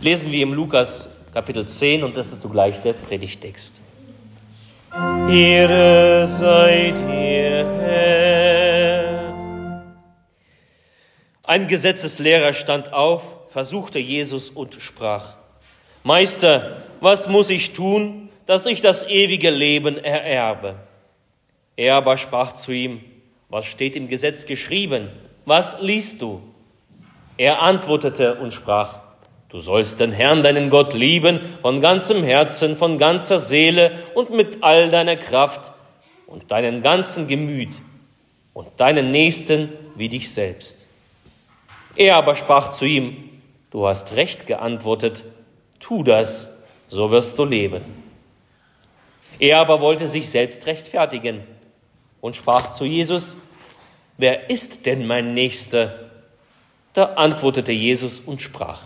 lesen wir im Lukas Kapitel 10 und das ist zugleich der Predigtext. Ehre sei dir, Herr. Ein Gesetzeslehrer stand auf, versuchte Jesus und sprach, Meister, was muss ich tun, dass ich das ewige Leben ererbe? Er aber sprach zu ihm, was steht im Gesetz geschrieben? Was liest du? Er antwortete und sprach, Du sollst den Herrn, deinen Gott, lieben von ganzem Herzen, von ganzer Seele und mit all deiner Kraft und deinen ganzen Gemüt und deinen Nächsten wie dich selbst. Er aber sprach zu ihm, Du hast recht geantwortet, tu das, so wirst du leben. Er aber wollte sich selbst rechtfertigen und sprach zu Jesus, Wer ist denn mein Nächster? Da antwortete Jesus und sprach,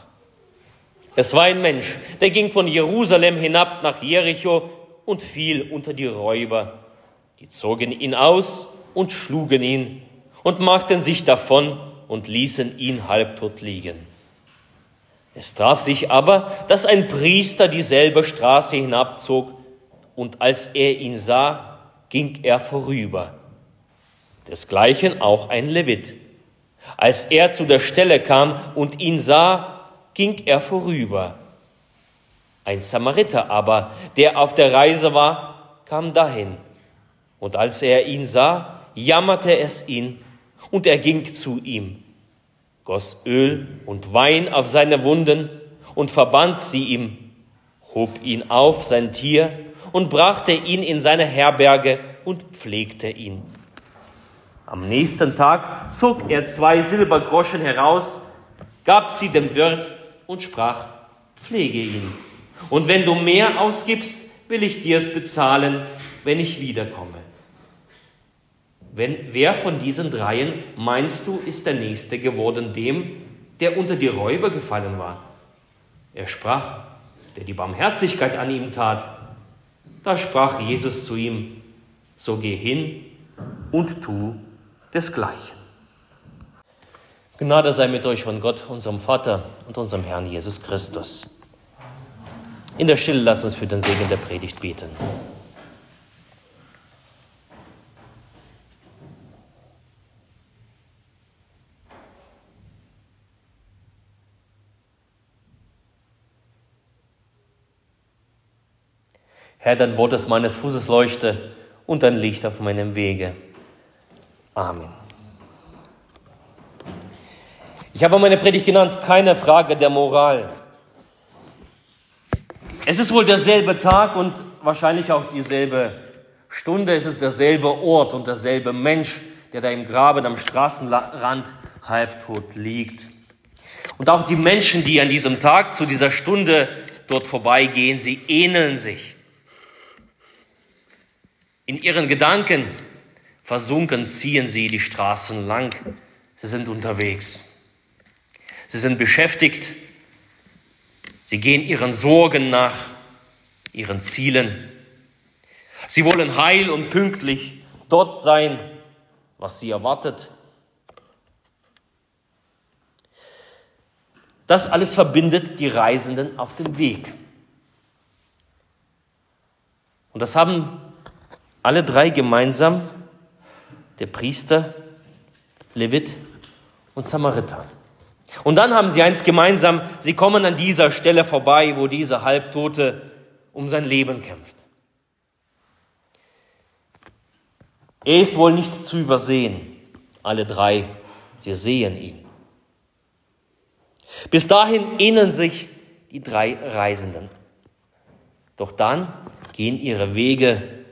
es war ein Mensch, der ging von Jerusalem hinab nach Jericho und fiel unter die Räuber. Die zogen ihn aus und schlugen ihn und machten sich davon und ließen ihn halbtot liegen. Es traf sich aber, dass ein Priester dieselbe Straße hinabzog, und als er ihn sah, ging er vorüber. Desgleichen auch ein Levit. Als er zu der Stelle kam und ihn sah, ging er vorüber. Ein Samariter aber, der auf der Reise war, kam dahin. Und als er ihn sah, jammerte es ihn, und er ging zu ihm, goss Öl und Wein auf seine Wunden und verband sie ihm, hob ihn auf, sein Tier, und brachte ihn in seine Herberge und pflegte ihn. Am nächsten Tag zog er zwei Silbergroschen heraus, gab sie dem Wirt und sprach, pflege ihn. Und wenn du mehr ausgibst, will ich dir es bezahlen, wenn ich wiederkomme. Wenn, wer von diesen dreien, meinst du, ist der Nächste geworden dem, der unter die Räuber gefallen war? Er sprach, der die Barmherzigkeit an ihm tat. Da sprach Jesus zu ihm, so geh hin und tu desgleichen. Gnade sei mit euch von Gott, unserem Vater und unserem Herrn Jesus Christus. In der Stille lasst uns für den Segen der Predigt beten. Herr, dein Wort ist meines Fußes Leuchte und dein Licht auf meinem Wege. Amen. Ich habe meine Predigt genannt, keine Frage der Moral. Es ist wohl derselbe Tag und wahrscheinlich auch dieselbe Stunde. Es ist derselbe Ort und derselbe Mensch, der da im Graben am Straßenrand halbtot liegt. Und auch die Menschen, die an diesem Tag zu dieser Stunde dort vorbeigehen, sie ähneln sich. In ihren Gedanken versunken ziehen sie die Straßen lang. Sie sind unterwegs. Sie sind beschäftigt. Sie gehen ihren Sorgen nach, ihren Zielen. Sie wollen heil und pünktlich dort sein, was sie erwartet. Das alles verbindet die Reisenden auf dem Weg. Und das haben alle drei gemeinsam, der Priester, Levit und Samariter. Und dann haben sie eins gemeinsam, sie kommen an dieser Stelle vorbei, wo dieser Halbtote um sein Leben kämpft. Er ist wohl nicht zu übersehen. Alle drei, wir sehen ihn. Bis dahin ähneln sich die drei Reisenden. Doch dann gehen ihre Wege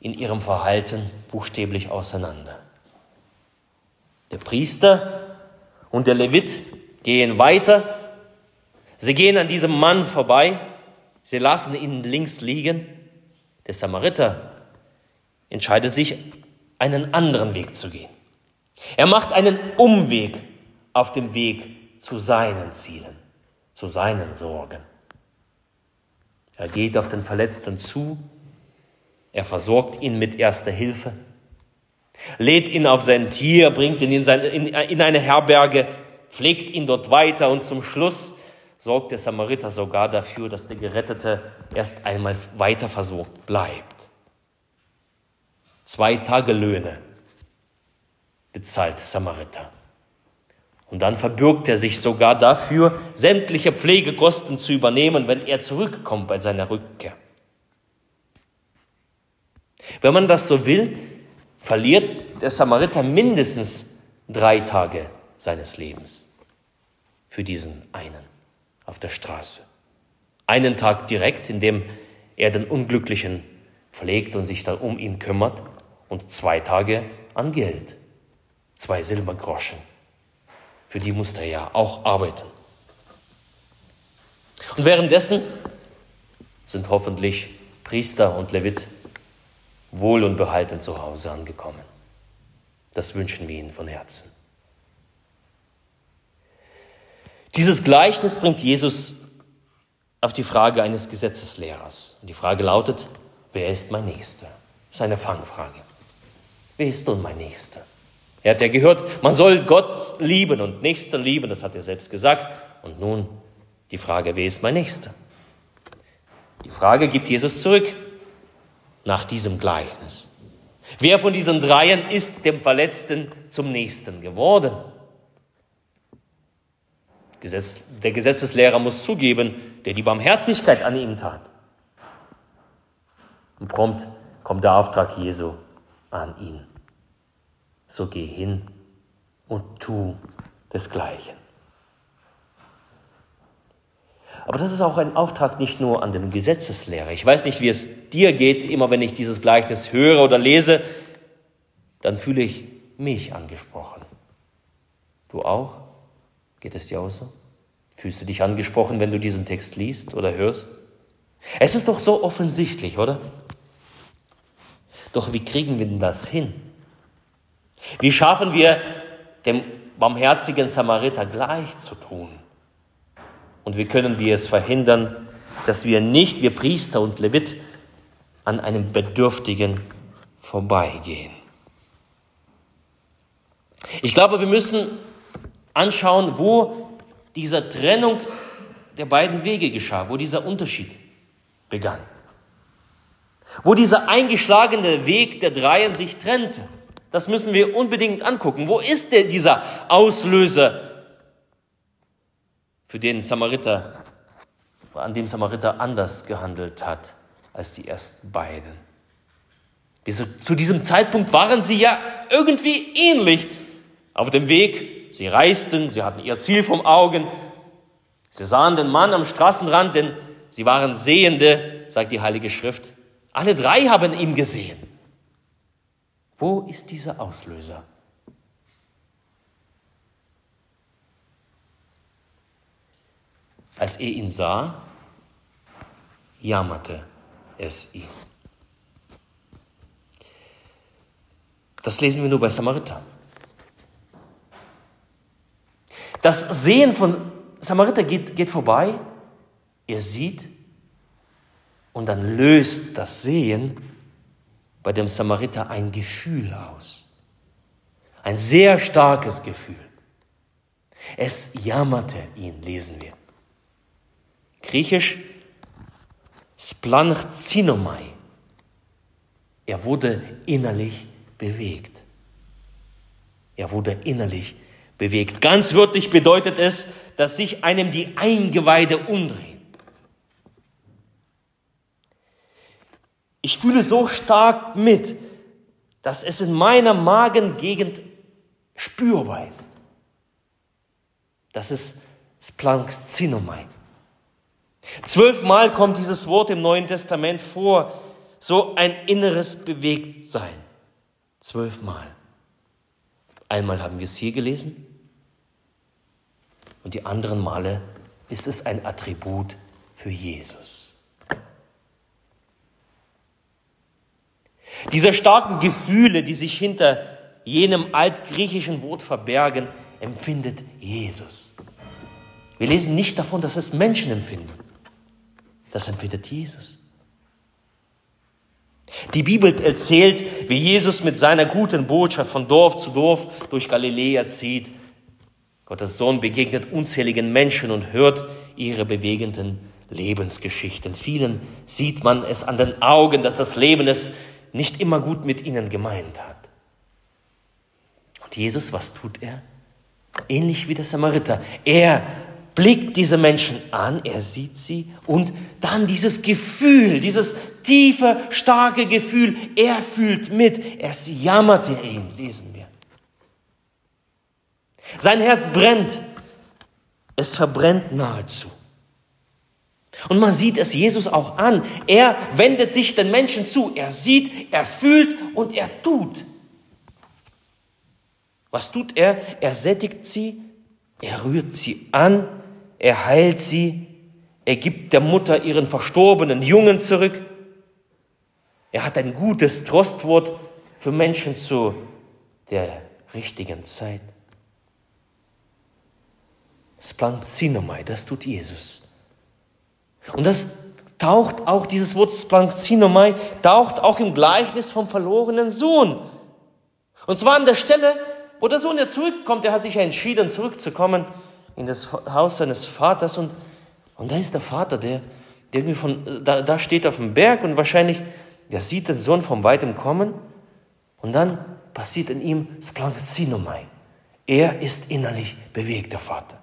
in ihrem Verhalten buchstäblich auseinander. Der Priester und der Levit gehen weiter. Sie gehen an diesem Mann vorbei. Sie lassen ihn links liegen. Der Samariter entscheidet sich, einen anderen Weg zu gehen. Er macht einen Umweg auf dem Weg zu seinen Zielen, zu seinen Sorgen. Er geht auf den Verletzten zu. Er versorgt ihn mit erster Hilfe lädt ihn auf sein Tier, bringt ihn in, seine, in, in eine Herberge, pflegt ihn dort weiter und zum Schluss sorgt der Samariter sogar dafür, dass der Gerettete erst einmal weiter versorgt bleibt. Zwei Tagelöhne bezahlt Samariter. Und dann verbürgt er sich sogar dafür, sämtliche Pflegekosten zu übernehmen, wenn er zurückkommt bei seiner Rückkehr. Wenn man das so will, verliert der Samariter mindestens drei Tage seines Lebens für diesen einen auf der Straße. Einen Tag direkt, in dem er den Unglücklichen pflegt und sich dann um ihn kümmert, und zwei Tage an Geld, zwei Silbergroschen. Für die musste er ja auch arbeiten. Und währenddessen sind hoffentlich Priester und Levit wohl und behalten zu Hause angekommen. Das wünschen wir ihnen von Herzen. Dieses Gleichnis bringt Jesus auf die Frage eines Gesetzeslehrers. Und die Frage lautet, wer ist mein Nächster? Das ist eine Fangfrage. Wer ist nun mein Nächster? Er hat ja gehört, man soll Gott lieben und Nächster lieben, das hat er selbst gesagt. Und nun die Frage, wer ist mein Nächster? Die Frage gibt Jesus zurück nach diesem Gleichnis. Wer von diesen Dreien ist dem Verletzten zum Nächsten geworden? Gesetz, der Gesetzeslehrer muss zugeben, der die Barmherzigkeit an ihm tat. Und prompt kommt der Auftrag Jesu an ihn. So geh hin und tu desgleichen. Aber das ist auch ein Auftrag nicht nur an den Gesetzeslehrer. Ich weiß nicht, wie es dir geht, immer wenn ich dieses Gleichnis höre oder lese, dann fühle ich mich angesprochen. Du auch? Geht es dir auch so? Fühlst du dich angesprochen, wenn du diesen Text liest oder hörst? Es ist doch so offensichtlich, oder? Doch wie kriegen wir denn das hin? Wie schaffen wir, dem barmherzigen Samariter gleich zu tun? Und wie können wir es verhindern, dass wir nicht, wir Priester und Levit, an einem Bedürftigen vorbeigehen? Ich glaube, wir müssen anschauen, wo diese Trennung der beiden Wege geschah, wo dieser Unterschied begann. Wo dieser eingeschlagene Weg der Dreien sich trennte. Das müssen wir unbedingt angucken. Wo ist denn dieser Auslöser für den Samariter, an dem Samariter anders gehandelt hat als die ersten beiden? Bis zu diesem Zeitpunkt waren sie ja irgendwie ähnlich auf dem Weg Sie reisten, sie hatten ihr Ziel vom Augen. Sie sahen den Mann am Straßenrand, denn sie waren Sehende, sagt die Heilige Schrift. Alle drei haben ihn gesehen. Wo ist dieser Auslöser? Als er ihn sah, jammerte es ihn. Das lesen wir nur bei Samariter. Das Sehen von Samariter geht, geht vorbei. Er sieht und dann löst das Sehen bei dem Samariter ein Gefühl aus. Ein sehr starkes Gefühl. Es jammerte ihn, lesen wir. Griechisch splanchzinomai. Er wurde innerlich bewegt. Er wurde innerlich bewegt. Ganz wörtlich bedeutet es, dass sich einem die Eingeweide umdrehen. Ich fühle so stark mit, dass es in meiner Magengegend spürbar ist. Das ist Splanxinomai. Zwölfmal kommt dieses Wort im Neuen Testament vor, so ein inneres Bewegtsein. Zwölfmal. Einmal haben wir es hier gelesen, und die anderen Male ist es ein Attribut für Jesus. Diese starken Gefühle, die sich hinter jenem altgriechischen Wort verbergen, empfindet Jesus. Wir lesen nicht davon, dass es Menschen empfinden. Das empfindet Jesus. Die Bibel erzählt, wie Jesus mit seiner guten Botschaft von Dorf zu Dorf durch Galiläa zieht Gottes Sohn begegnet unzähligen Menschen und hört ihre bewegenden Lebensgeschichten. Vielen sieht man es an den Augen, dass das Leben es nicht immer gut mit ihnen gemeint hat. Und Jesus, was tut er? Ähnlich wie der Samariter. Er blickt diese Menschen an, er sieht sie und dann dieses Gefühl, dieses tiefe, starke Gefühl, er fühlt mit, es jammerte ihn, lesen wir. Sein Herz brennt, es verbrennt nahezu. Und man sieht es Jesus auch an. Er wendet sich den Menschen zu. Er sieht, er fühlt und er tut. Was tut er? Er sättigt sie, er rührt sie an, er heilt sie, er gibt der Mutter ihren verstorbenen Jungen zurück. Er hat ein gutes Trostwort für Menschen zu der richtigen Zeit. Splanzinomai, das tut Jesus. Und das taucht auch, dieses Wort Splanzinomai, taucht auch im Gleichnis vom verlorenen Sohn. Und zwar an der Stelle, wo der Sohn ja zurückkommt, er hat sich ja entschieden, zurückzukommen in das Haus seines Vaters und, und da ist der Vater, der, der irgendwie von, da, da steht auf dem Berg und wahrscheinlich, der sieht den Sohn von weitem kommen und dann passiert in ihm Splanzinomai. Er ist innerlich bewegt, der Vater.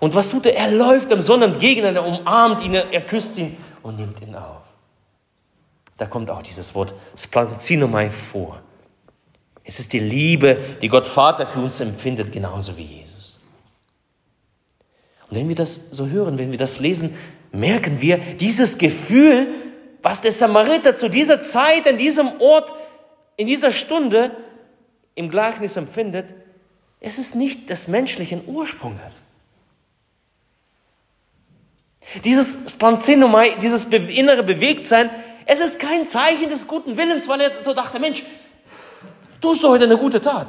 Und was tut er? Er läuft dem Sohn entgegen, er umarmt ihn, er küsst ihn und nimmt ihn auf. Da kommt auch dieses Wort Splanzinomai vor. Es ist die Liebe, die Gott Vater für uns empfindet, genauso wie Jesus. Und wenn wir das so hören, wenn wir das lesen, merken wir dieses Gefühl, was der Samariter zu dieser Zeit, an diesem Ort, in dieser Stunde im Gleichnis empfindet, es ist nicht des menschlichen Ursprungs. Dieses Sponsinomai, dieses innere Bewegtsein, es ist kein Zeichen des guten Willens, weil er so dachte, Mensch, tust du heute eine gute Tat.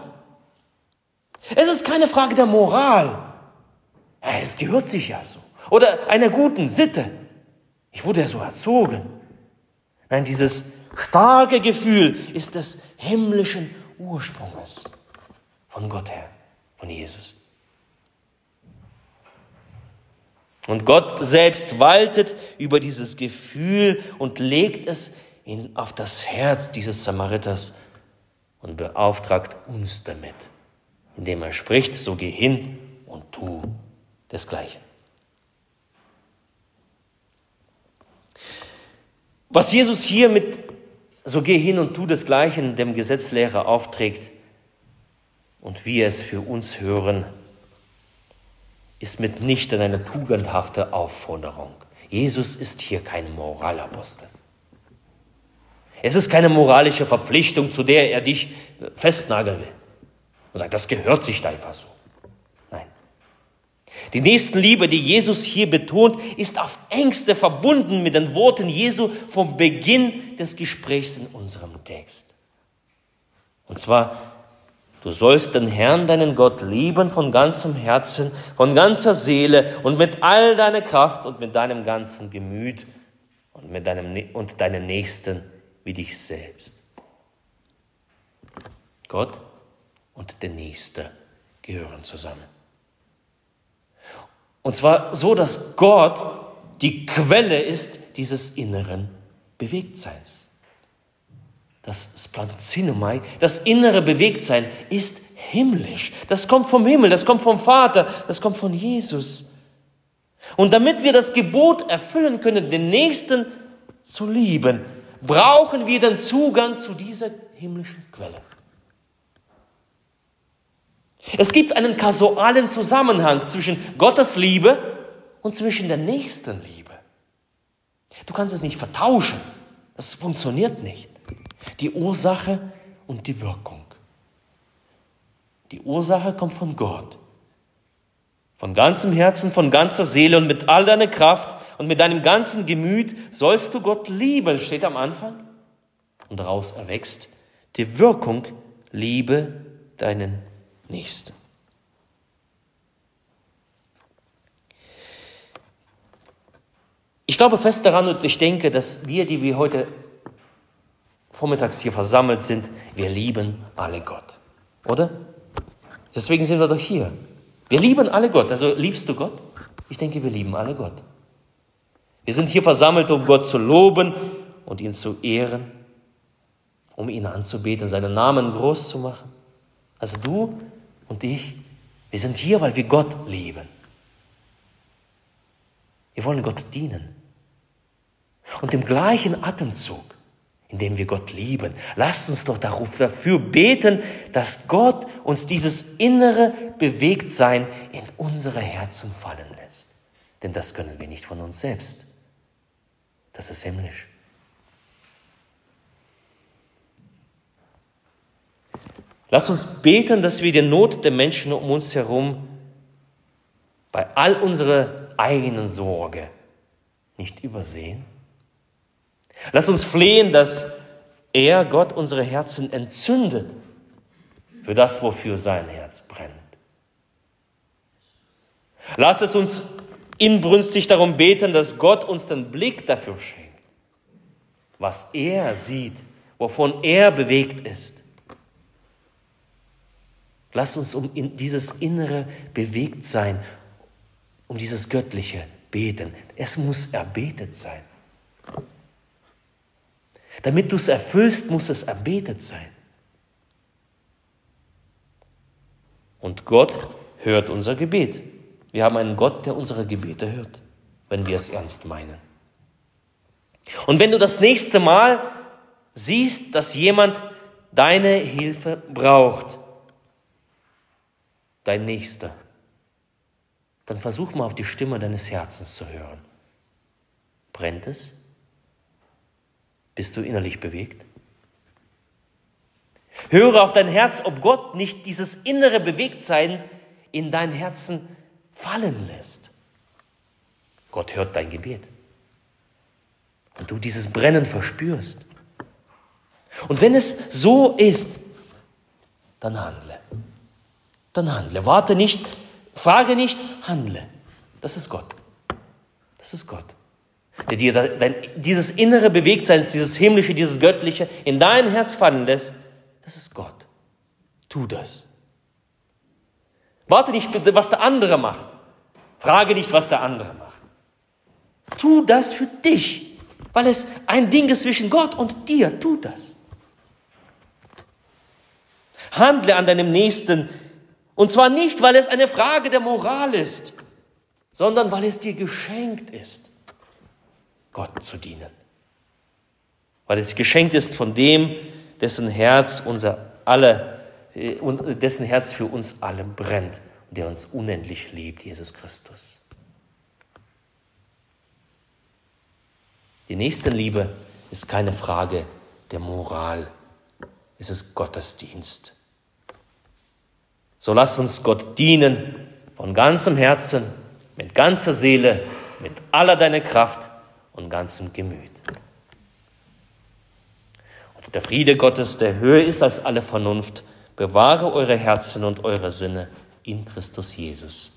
Es ist keine Frage der Moral. Es gehört sich ja so. Oder einer guten Sitte. Ich wurde ja so erzogen. Nein, dieses starke Gefühl ist des himmlischen Ursprunges von Gott her, von Jesus. Und Gott selbst waltet über dieses Gefühl und legt es in, auf das Herz dieses Samariters und beauftragt uns damit, indem er spricht, so geh hin und tu desgleichen. Was Jesus hier mit so geh hin und tu desgleichen dem Gesetzlehrer aufträgt und wir es für uns hören, ist mitnichten eine tugendhafte Aufforderung. Jesus ist hier kein Moralapostel. Es ist keine moralische Verpflichtung, zu der er dich festnageln will und sagt, das gehört sich da einfach so. Die Nächstenliebe, die Jesus hier betont, ist auf engste verbunden mit den Worten Jesu vom Beginn des Gesprächs in unserem Text. Und zwar, du sollst den Herrn, deinen Gott, lieben von ganzem Herzen, von ganzer Seele und mit all deiner Kraft und mit deinem ganzen Gemüt und mit deinem, und deinen Nächsten wie dich selbst. Gott und der Nächste gehören zusammen. Und zwar so, dass Gott die Quelle ist dieses inneren Bewegtseins. Das Splanzinomai, das innere Bewegtsein ist himmlisch. Das kommt vom Himmel, das kommt vom Vater, das kommt von Jesus. Und damit wir das Gebot erfüllen können, den Nächsten zu lieben, brauchen wir den Zugang zu dieser himmlischen Quelle. Es gibt einen kasualen Zusammenhang zwischen Gottes Liebe und zwischen der nächsten Liebe. Du kannst es nicht vertauschen. Das funktioniert nicht. Die Ursache und die Wirkung. Die Ursache kommt von Gott. Von ganzem Herzen, von ganzer Seele und mit all deiner Kraft und mit deinem ganzen Gemüt sollst du Gott lieben, steht am Anfang. Und daraus erwächst die Wirkung, liebe deinen Nächsten. Ich glaube fest daran und ich denke, dass wir, die wir heute vormittags hier versammelt sind, wir lieben alle Gott. Oder? Deswegen sind wir doch hier. Wir lieben alle Gott. Also liebst du Gott? Ich denke, wir lieben alle Gott. Wir sind hier versammelt, um Gott zu loben und ihn zu ehren, um ihn anzubeten, seinen Namen groß zu machen. Also du und ich, wir sind hier, weil wir Gott lieben. Wir wollen Gott dienen. Und im gleichen Atemzug, in dem wir Gott lieben, lasst uns doch dafür beten, dass Gott uns dieses innere Bewegtsein in unsere Herzen fallen lässt. Denn das können wir nicht von uns selbst. Das ist himmlisch. Lass uns beten, dass wir die Not der Menschen um uns herum bei all unserer eigenen Sorge nicht übersehen. Lass uns flehen, dass er, Gott, unsere Herzen entzündet für das, wofür sein Herz brennt. Lass es uns inbrünstig darum beten, dass Gott uns den Blick dafür schenkt, was er sieht, wovon er bewegt ist. Lass uns um dieses innere Bewegtsein, um dieses Göttliche beten. Es muss erbetet sein. Damit du es erfüllst, muss es erbetet sein. Und Gott hört unser Gebet. Wir haben einen Gott, der unsere Gebete hört, wenn wir es ernst meinen. Und wenn du das nächste Mal siehst, dass jemand deine Hilfe braucht, dein Nächster, dann versuch mal auf die Stimme deines Herzens zu hören. Brennt es? Bist du innerlich bewegt? Höre auf dein Herz, ob Gott nicht dieses innere Bewegtsein in dein Herzen fallen lässt. Gott hört dein Gebet. Und du dieses Brennen verspürst. Und wenn es so ist, dann handle dann handle. Warte nicht, frage nicht, handle. Das ist Gott. Das ist Gott. Der dir dein, dieses innere Bewegtseins, dieses himmlische, dieses göttliche in dein Herz fallen lässt, das ist Gott. Tu das. Warte nicht, was der andere macht. Frage nicht, was der andere macht. Tu das für dich, weil es ein Ding ist zwischen Gott und dir. Tu das. Handle an deinem Nächsten und zwar nicht, weil es eine Frage der Moral ist, sondern weil es dir geschenkt ist, Gott zu dienen. Weil es geschenkt ist von dem, dessen Herz unser alle, äh, dessen Herz für uns alle brennt und der uns unendlich liebt, Jesus Christus. Die Nächstenliebe ist keine Frage der Moral, es ist Gottesdienst. So lass uns Gott dienen von ganzem Herzen, mit ganzer Seele, mit aller deiner Kraft und ganzem Gemüt. Und der Friede Gottes, der höher ist als alle Vernunft, bewahre eure Herzen und eure Sinne in Christus Jesus.